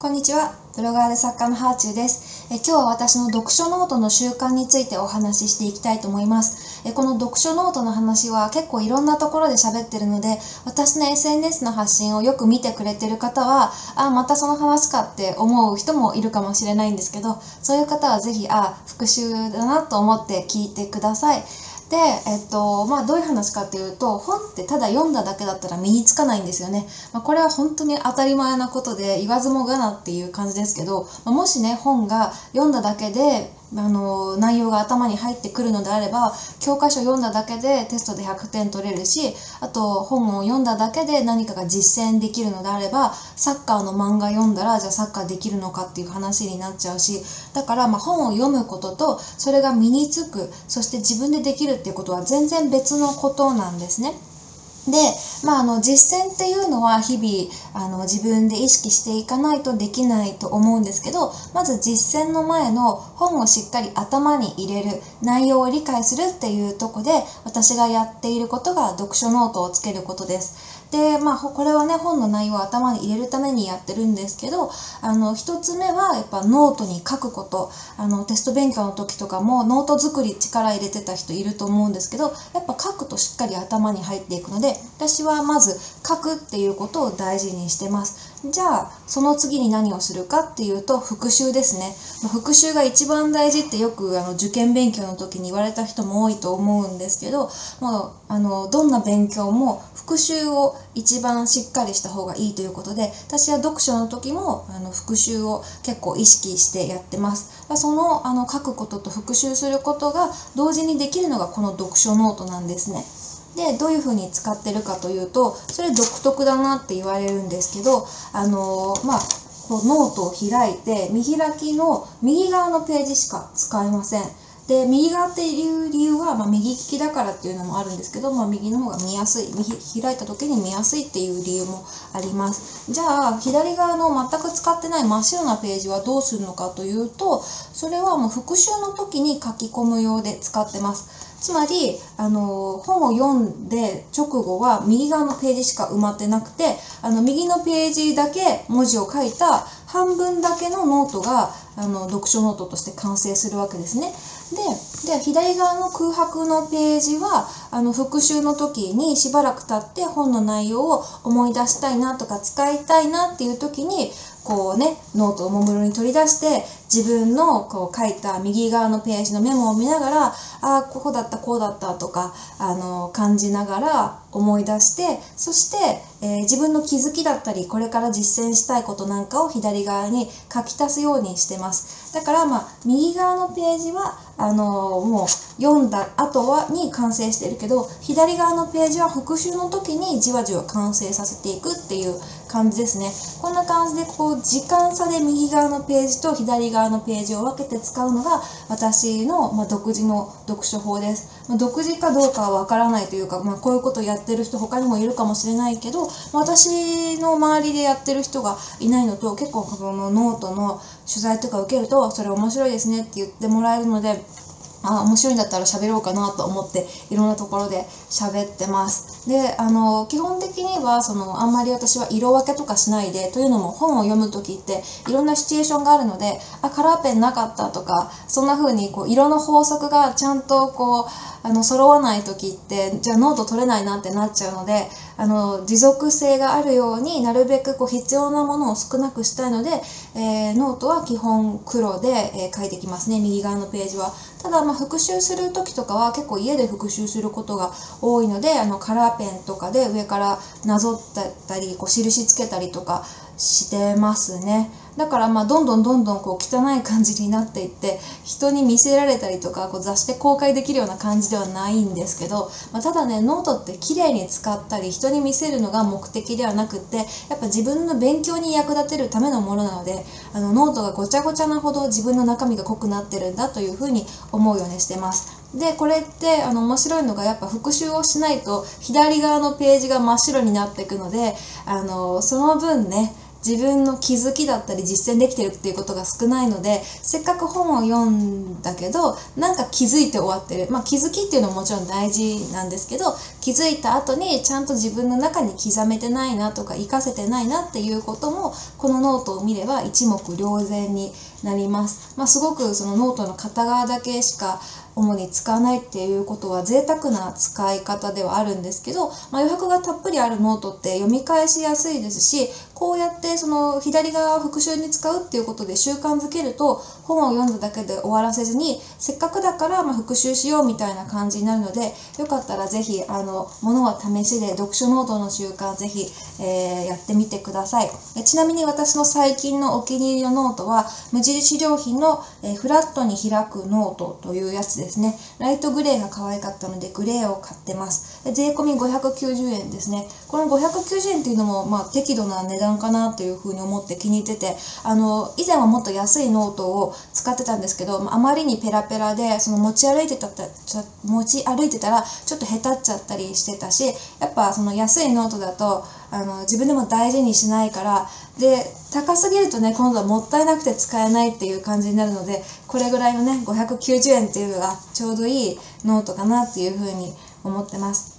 こんにちは。ブロガーで作家のはあちゅうですえ。今日は私の読書ノートの習慣についてお話ししていきたいと思います。えこの読書ノートの話は結構いろんなところで喋ってるので、私の SNS の発信をよく見てくれてる方は、あ、またその話かって思う人もいるかもしれないんですけど、そういう方はぜひ、あ、復習だなと思って聞いてください。で、えっとまあ、どういう話かっていうと本ってただ読んだだけだったら身につかないんですよね、まあ、これは本当に当たり前なことで言わずもがなっていう感じですけど、まあ、もしね本が読んだだけであの内容が頭に入ってくるのであれば教科書読んだだけでテストで100点取れるしあと本を読んだだけで何かが実践できるのであればサッカーの漫画読んだらじゃあサッカーできるのかっていう話になっちゃうしだからま本を読むこととそれが身につくそして自分でできるっていうことは全然別のことなんですね。で、まあ、あの実践っていうのは日々あの自分で意識していかないとできないと思うんですけどまず実践の前の本をしっかり頭に入れる内容を理解するっていうとこで私がやっていることが読書ノートをつけることです。で、まあ、これはね、本の内容を頭に入れるためにやってるんですけど、あの、一つ目は、やっぱノートに書くこと。あの、テスト勉強の時とかも、ノート作り力入れてた人いると思うんですけど、やっぱ書くとしっかり頭に入っていくので、私はまず書くっていうことを大事にしてます。じゃあその次に何をするかっていうと復習ですね。復習が一番大事ってよくあの受験勉強の時に言われた人も多いと思うんですけどもうあのどんな勉強も復習を一番しっかりした方がいいということで私は読書の時もあの復習を結構意識してやってます。そのあの書くことと復習することが同時にできるのがこの読書ノートなんですね。でどういうふうに使ってるかというとそれ独特だなって言われるんですけどあのまあこうノートを開いて見開きの右側のページしか使いません。で右側っていう理由は、まあ、右利きだからっていうのもあるんですけど、まあ、右の方が見やすい右開いた時に見やすいっていう理由もあります。じゃあ左側の全く使ってない真っ白なページはどうするのかというとそれはもう復習の時に書き込む用で使ってます。つまりあの本を読んで直後は右側のページしか埋まってなくてあの右のページだけ文字を書いた半分だけのノートがあの読書ノートとして完成するわけですね。でで左側の空白のページはあの復習の時にしばらく経って本の内容を思い出したいなとか使いたいなっていう時にこうねノートをもむろに取り出して自分のこう書いた右側のページのメモを見ながらああここだったこうだったとかあの感じながら思い出してそして、えー、自分の気づきだったりこれから実践したいことなんかを左側に書き足すようにしてますだからまあ右側のページはあのもう読んだ後はに完成してるけど左側のページは復習の時にじわじわ完成させていくっていう感じですね。こんな感じでこう時間差で右側のページと左側のページを分けて使うのが私の、まあ、独自の読書法です、まあ、独自かどうかは分からないというか、まあ、こういうことやってる人他にもいるかもしれないけど、まあ、私の周りでやってる人がいないのと結構このノートの取材とか受けるとそれ面白いですねって言ってもらえるのであ面白いんだったら喋ろうかなと思っていろんなところで喋ってます。であの基本的にはそのあんまり私は色分けとかしないでというのも本を読む時っていろんなシチュエーションがあるのであカラーペンなかったとかそんな風にこう色の法則がちゃんとこうあの揃わない時ってじゃあノート取れないなってなっちゃうのであの持続性があるようになるべくこう必要なものを少なくしたいので、えー、ノートは基本黒で、えー、書いてきますね右側のページは。ただまあ復習する時とかは結構家で復習することが多いのであのカラーペンとかで上からなぞったりこう印つけたりとかしてますね。だからまあどんどんどんどんこう汚い感じになっていって人に見せられたりとかこう雑誌で公開できるような感じではないんですけど、まあ、ただねノートって綺麗に使ったり人に見せるのが目的ではなくってやっぱ自分の勉強に役立てるためのものなのであのノートがごちゃごちゃなほど自分の中身が濃くなってるんだというふうに思うようにしてます。でこれってあの面白いのがやっぱ復習をしないと左側のページが真っ白になっていくのであのその分ね自分の気づきだったり実践できてるっていうことが少ないのでせっかく本を読んだけどなんか気づいて終わってるまあ気づきっていうのももちろん大事なんですけど気づいた後にちゃんと自分の中に刻めてないなとか活かせてないなっていうこともこのノートを見れば一目瞭然になります。まあ、すごくそのノートの片側だけしか主に使わないっていうことは贅沢な使い方ではあるんですけど、まあ、余白がたっぷりあるノートって読み返しやすいですしこうやってその左側を復習に使うっていうことで習慣づけると本を読んだだけで終わらせずにせっかくだからま復習しようみたいな感じになるのでよかったらぜひあの物は試しで読書ノートの習慣ぜひ、えー、やってみてください。えちなみに私の最近のお気に入りのノートは無印良品の、え、フラットに開くノートというやつです。ですね。ライトグレーが可愛かったのでグレーを買ってます。税込み590円ですね。この590円っていうのも、まあ、適度な値段かなというふうに思って気に入ってて、あの、以前はもっと安いノートを使ってたんですけど、あまりにペラペラで、その持ち歩いてた、持ち歩いてたらちょっとへたっちゃったりしてたし、やっぱその安いノートだと、あの自分でも大事にしないからで高すぎるとね今度はもったいなくて使えないっていう感じになるのでこれぐらいのね590円っていうのがちょうどいいノートかなっていうふうに思ってます。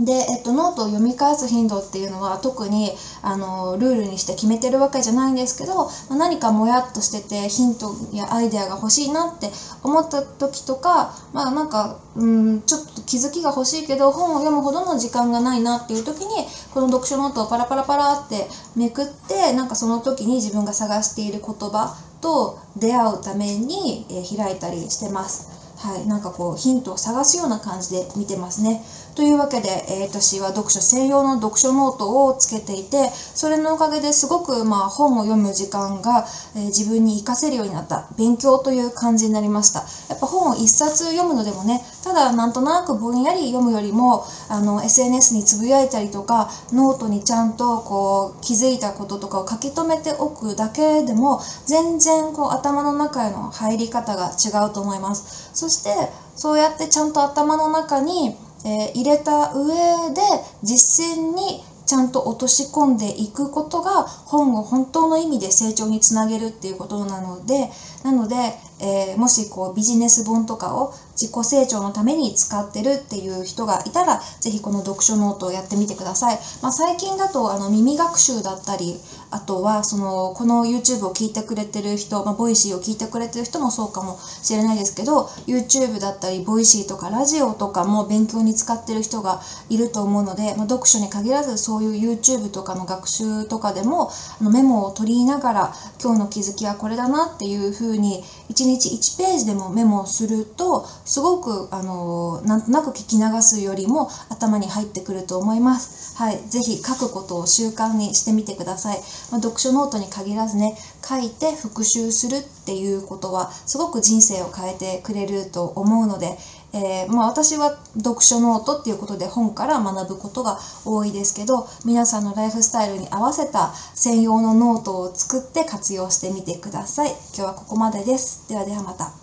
で、えっと、ノートを読み返す頻度っていうのは特にあのルールにして決めてるわけじゃないんですけど何かもやっとしててヒントやアイデアが欲しいなって思った時とかまあなんかうんちょっと気づきが欲しいけど本を読むほどの時間がないなっていう時にこの読書ノートをパラパラパラってめくってなんかその時に自分が探している言葉と出会うために、え開いたりしてます。はい、なんかこうヒントを探すような感じで見てますね。というわけで、えー、私は読書専用の読書ノートをつけていてそれのおかげですごく、まあ、本を読む時間が、えー、自分に活かせるようになった勉強という感じになりました。やっぱ本を1冊読むのでもねただなんとなくぼんやり読むよりもあの SNS につぶやいたりとかノートにちゃんとこう気づいたこととかを書き留めておくだけでも全然こう頭の中への入り方が違うと思います。そしてそうやってちゃんと頭の中にえー、入れた上で実践にちゃんと落とし込んでいくことが本を本当の意味で成長につなげるっていうことなのでなので、えー、もしこうビジネス本とかを自己成長のために使ってるっていう人がいたらぜひこの読書ノートをやってみてください、まあ、最近だとあの耳学習だったりあとはそのこの YouTube を聞いてくれてる人、まあ、 Voicy を聞いてくれてる人もそうかもしれないですけど YouTube だったり Voicy とかラジオとかも勉強に使ってる人がいると思うので、まあ、読書に限らずそういう YouTube とかの学習とかでもあのメモを取りながら今日の気づきはこれだなっていうふうに1日1ページでもメモをするとすごくあのなんとなく聞き流すよりも頭に入ってくると思います。はい、ぜひ書くことを習慣にしてみてください。まあ、読書ノートに限らずね、書いて復習するっていうことはすごく人生を変えてくれると思うので、えー、まあ、私は読書ノートっていうことで本から学ぶことが多いですけど皆さんのライフスタイルに合わせた専用のノートを作って活用してみてください。今日はここまでです。ではではまた。